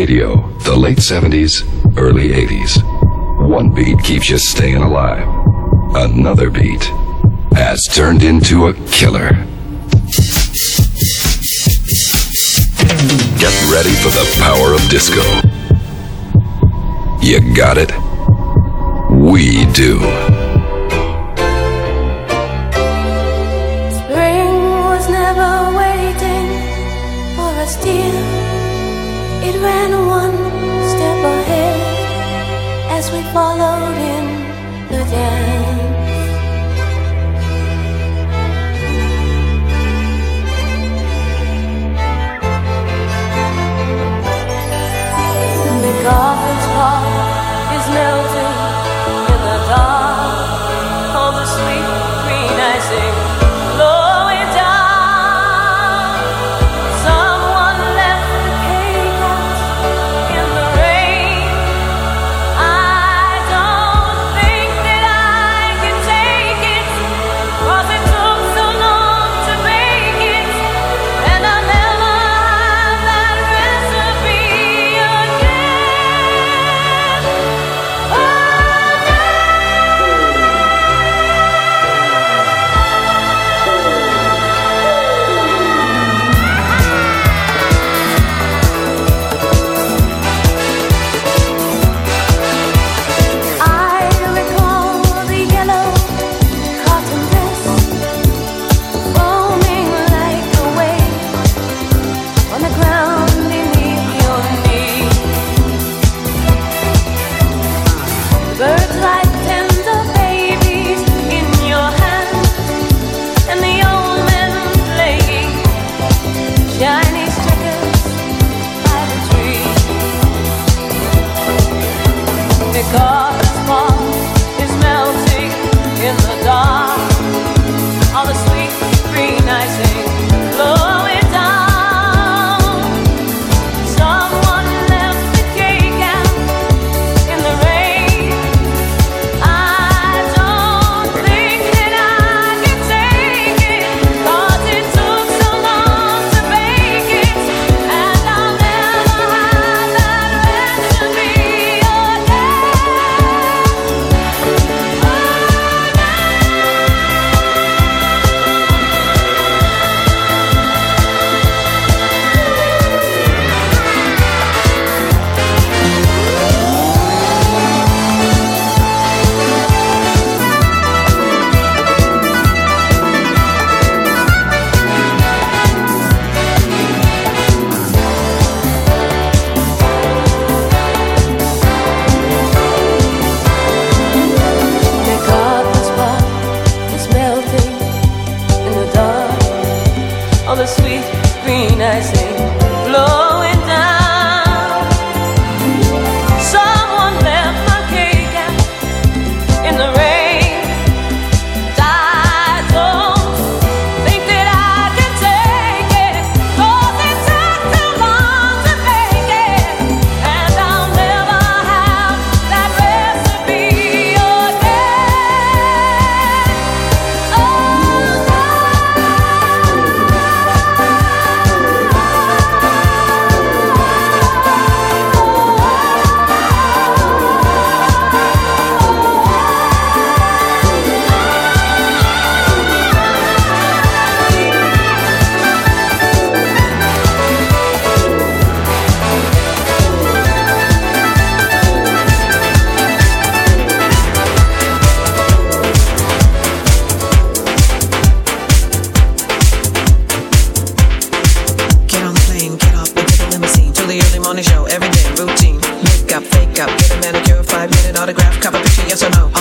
radio, the late 70s, early 80s. One beat keeps you staying alive. Another beat has turned into a killer. Get ready for the power of disco. You got it? We do. ran one step ahead as we followed in the dance.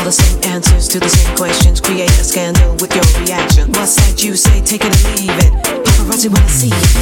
the same answers to the same questions. Create a scandal with your reaction. What said? you say, take it or leave it. Paparazzi wanna see it.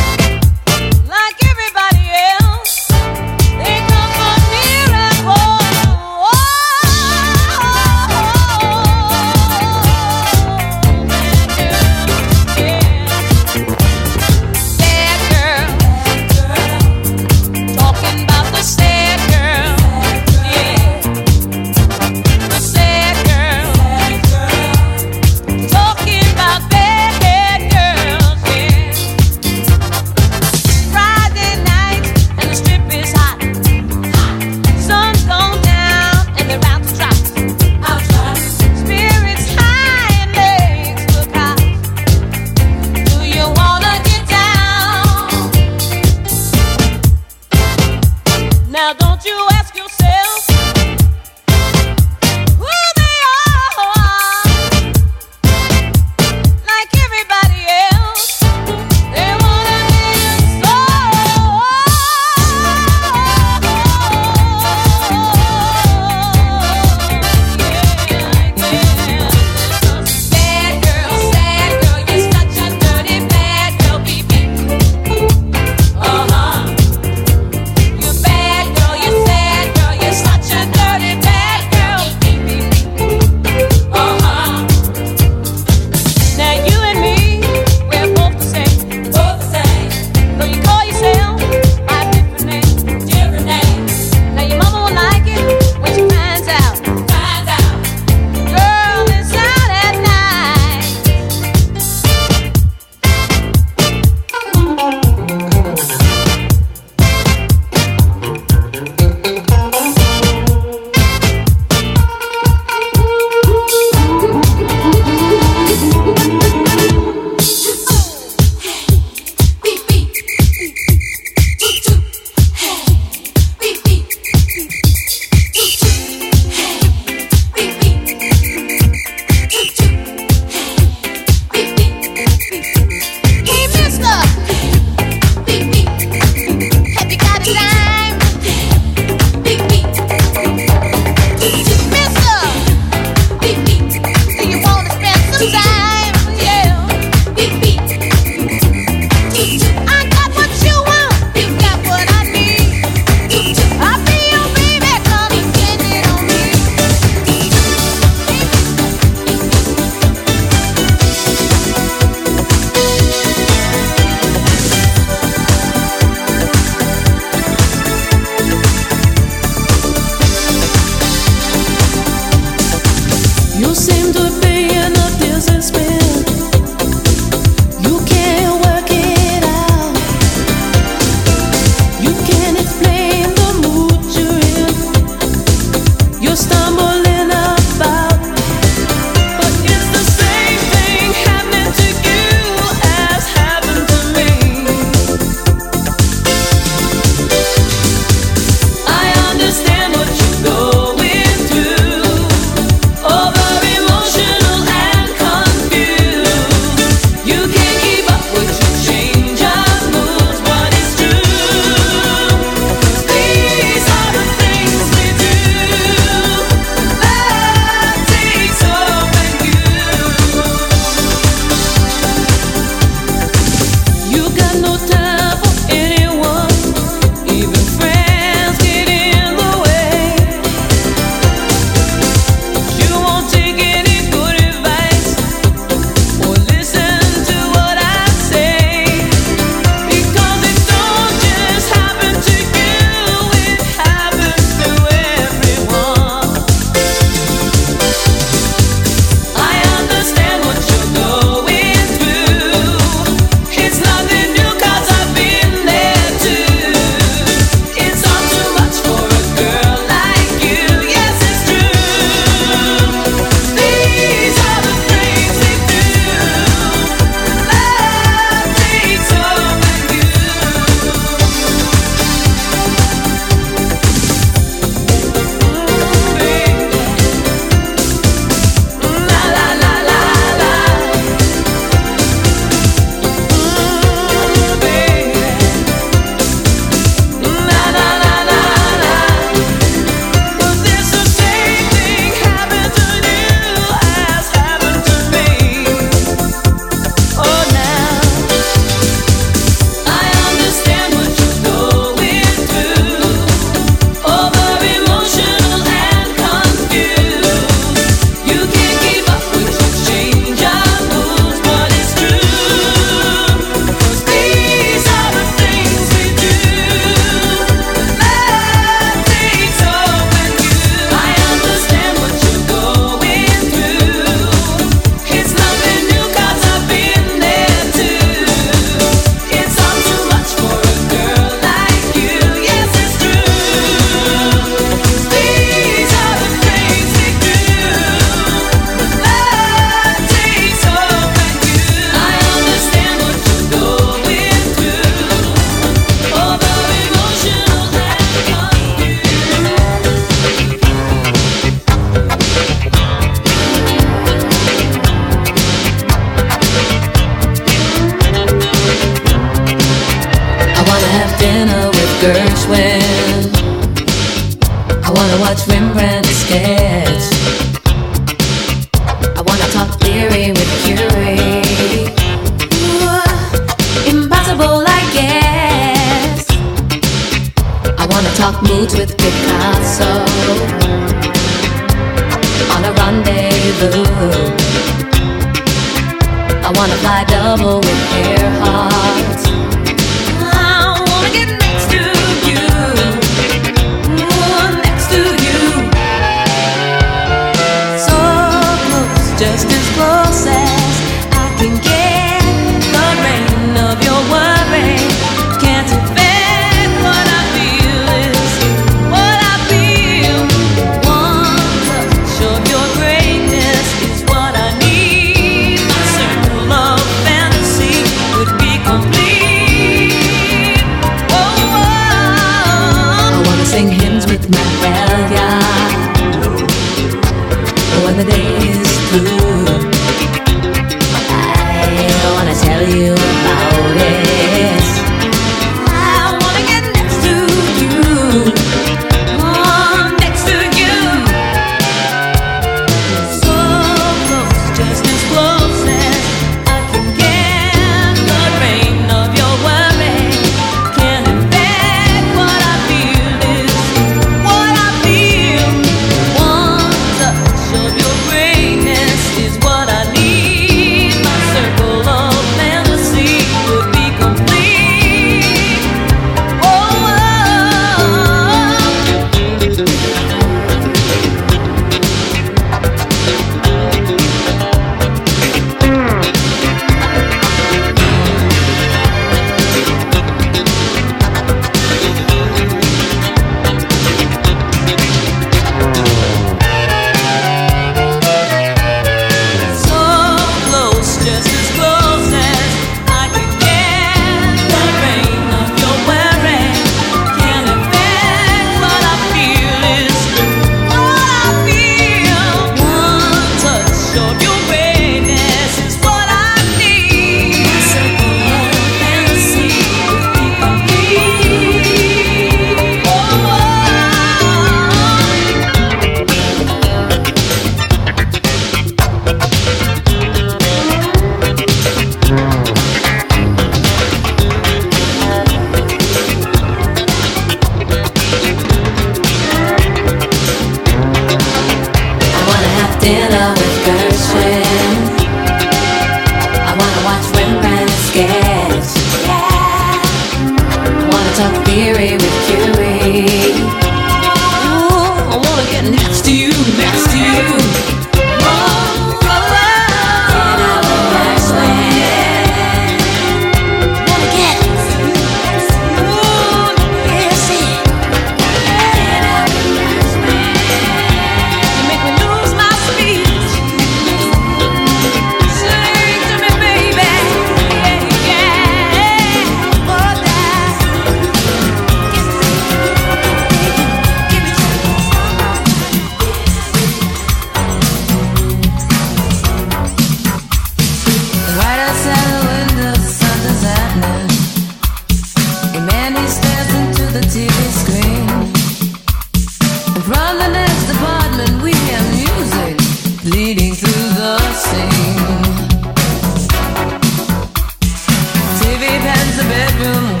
Pans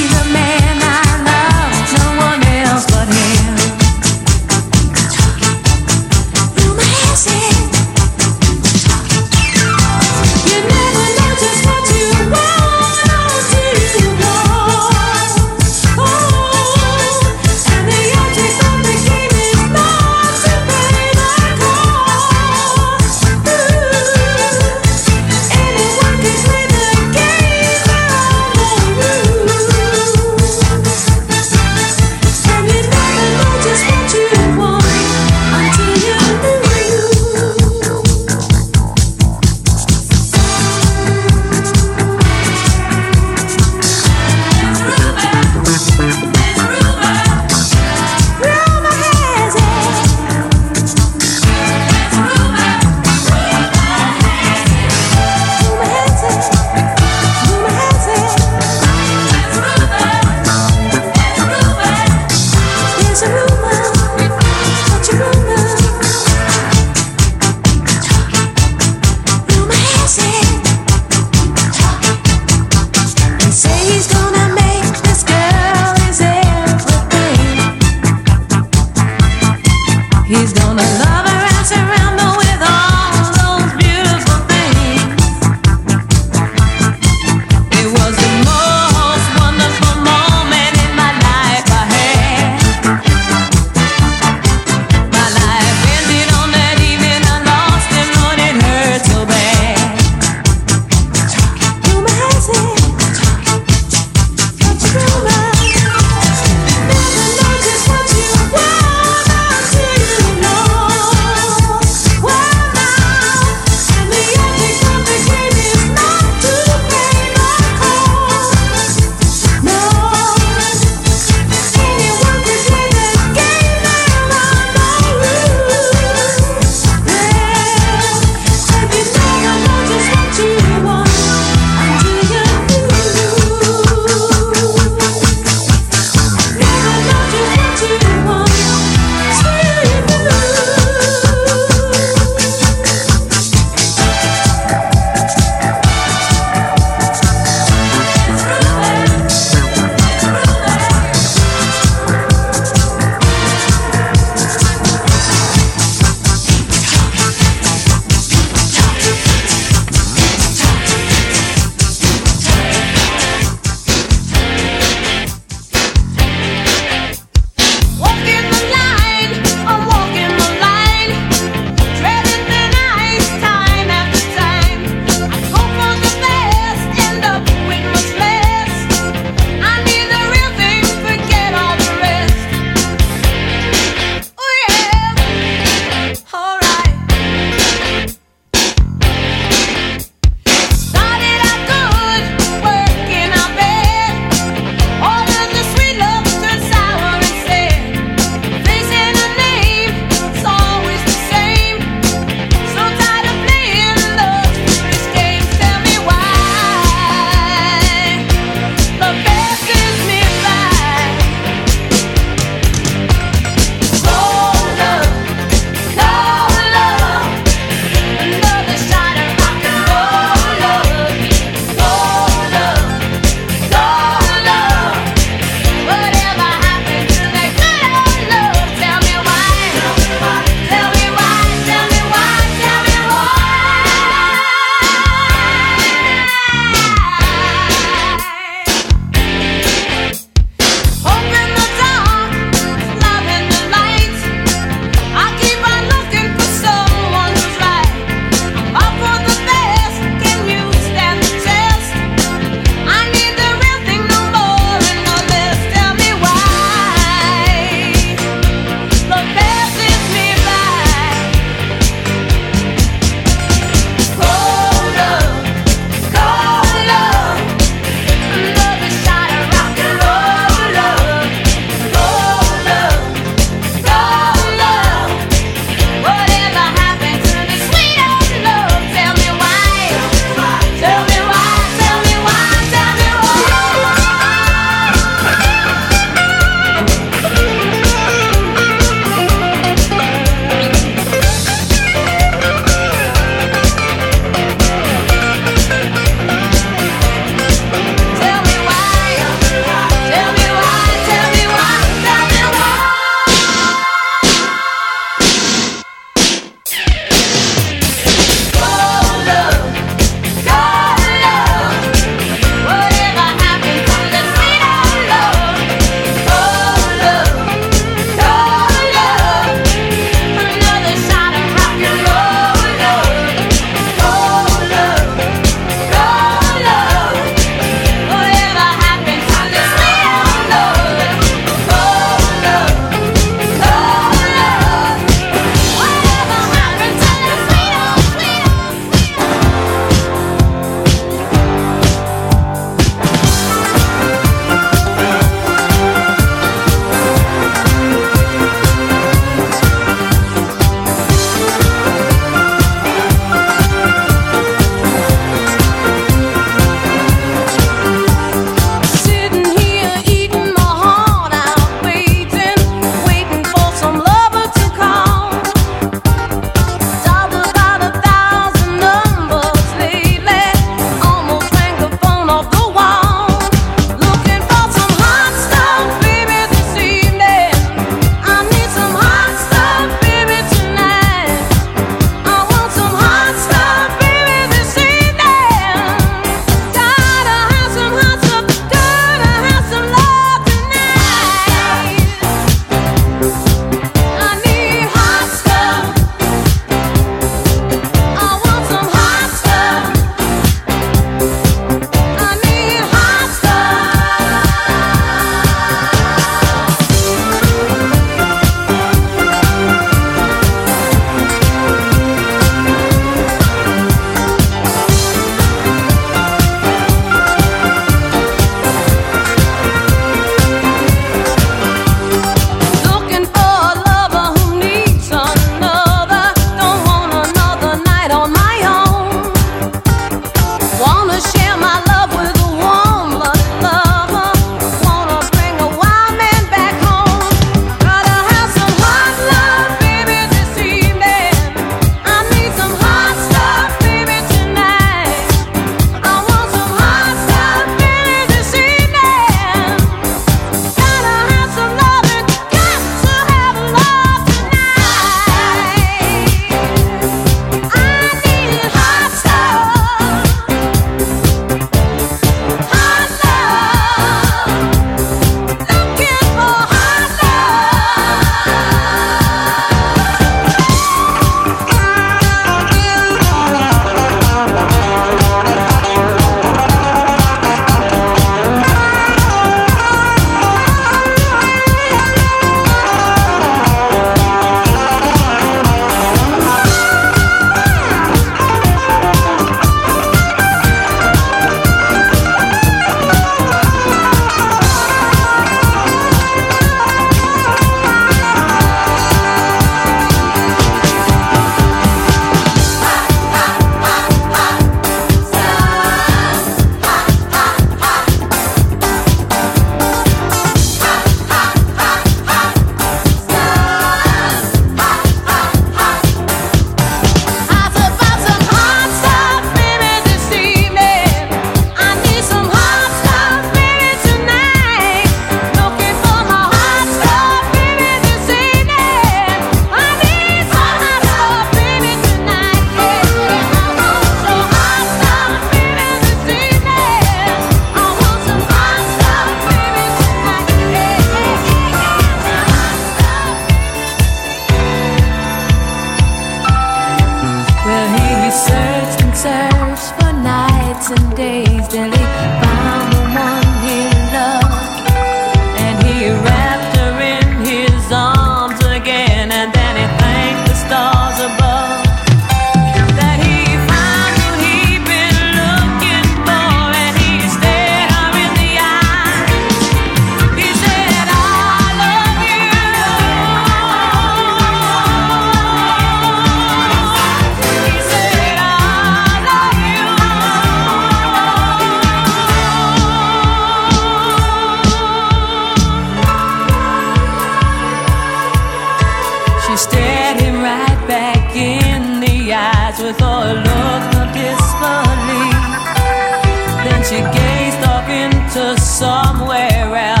somewhere else.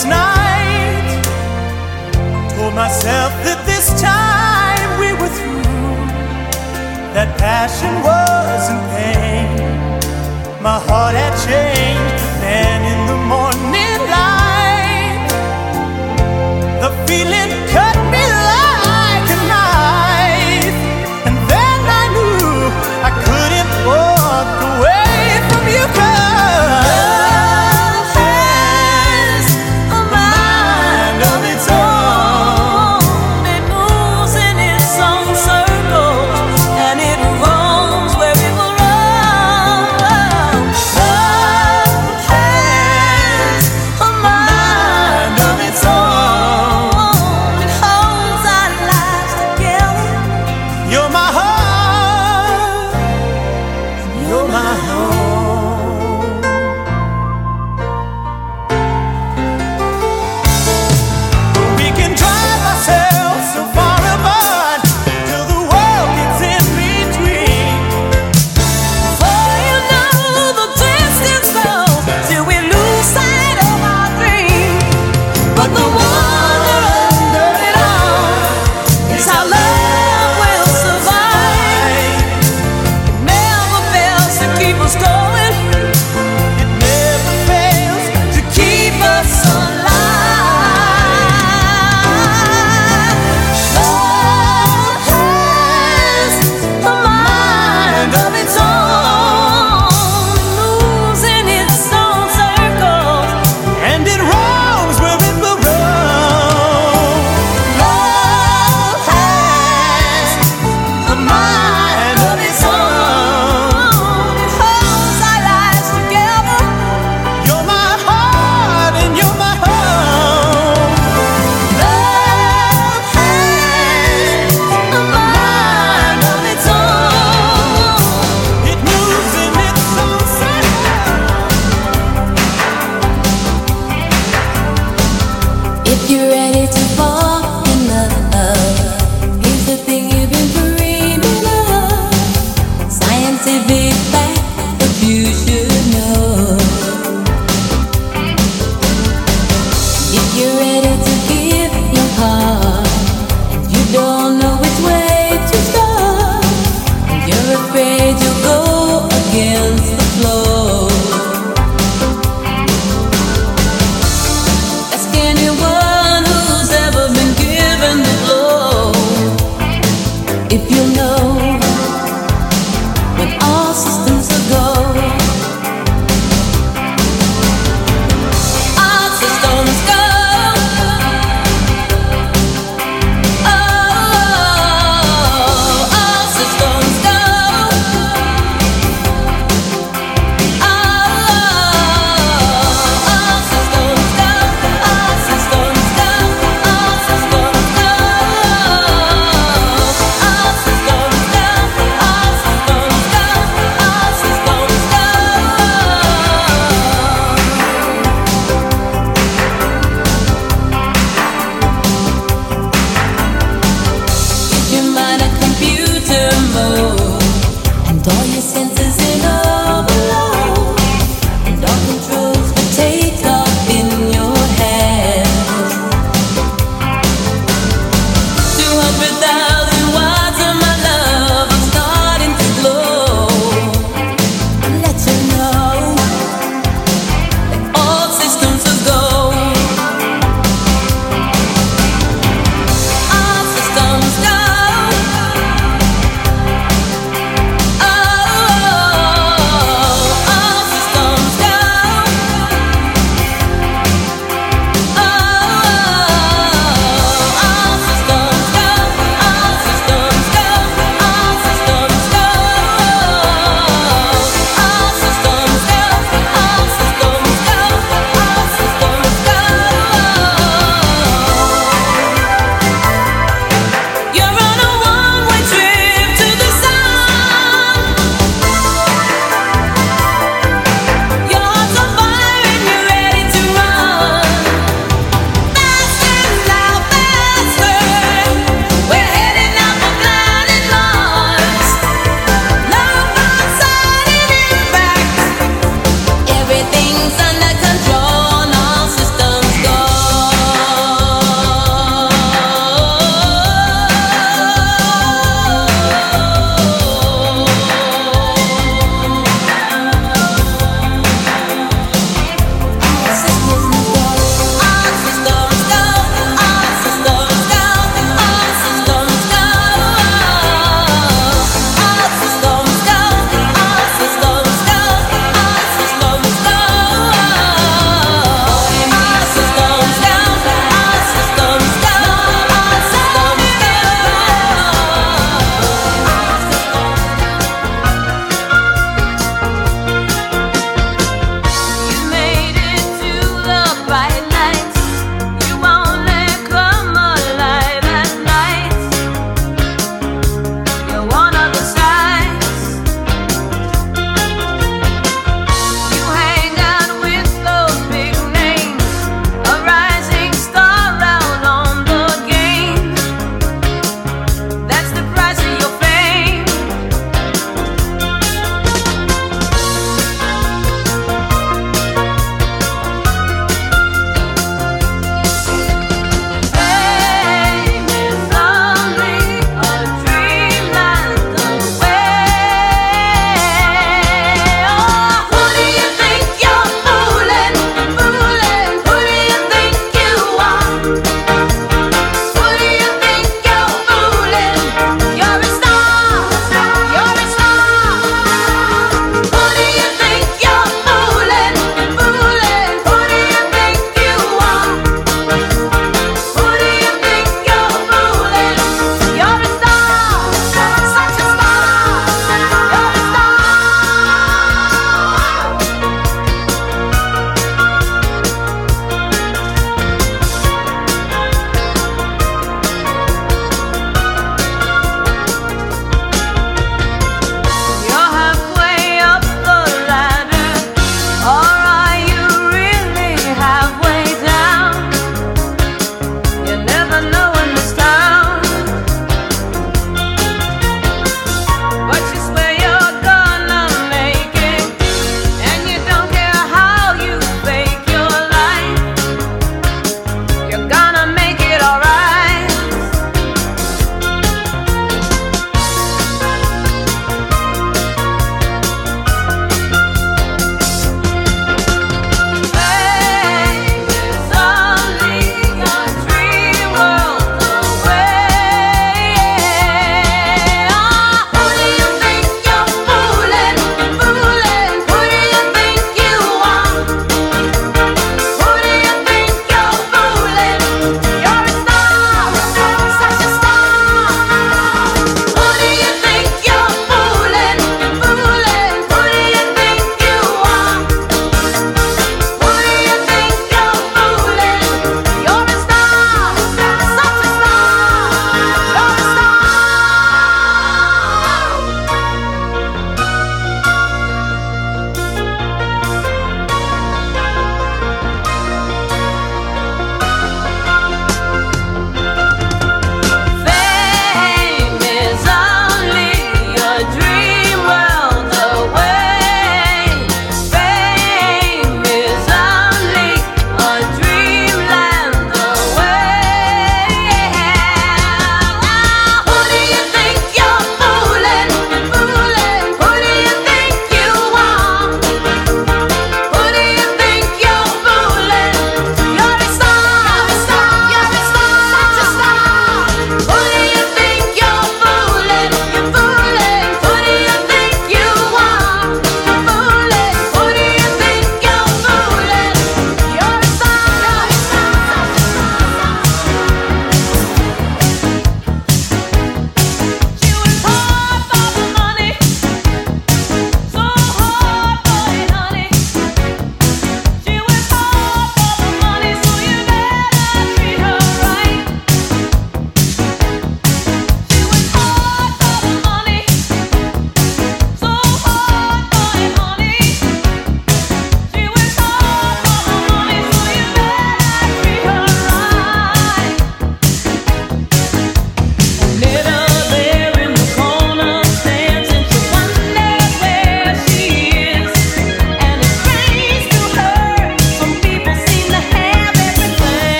last night. Told myself that this time we were through. That passion was in pain. My heart had changed.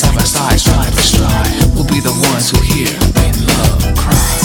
side by side, stride by stride, We'll be the ones who hear and love cry.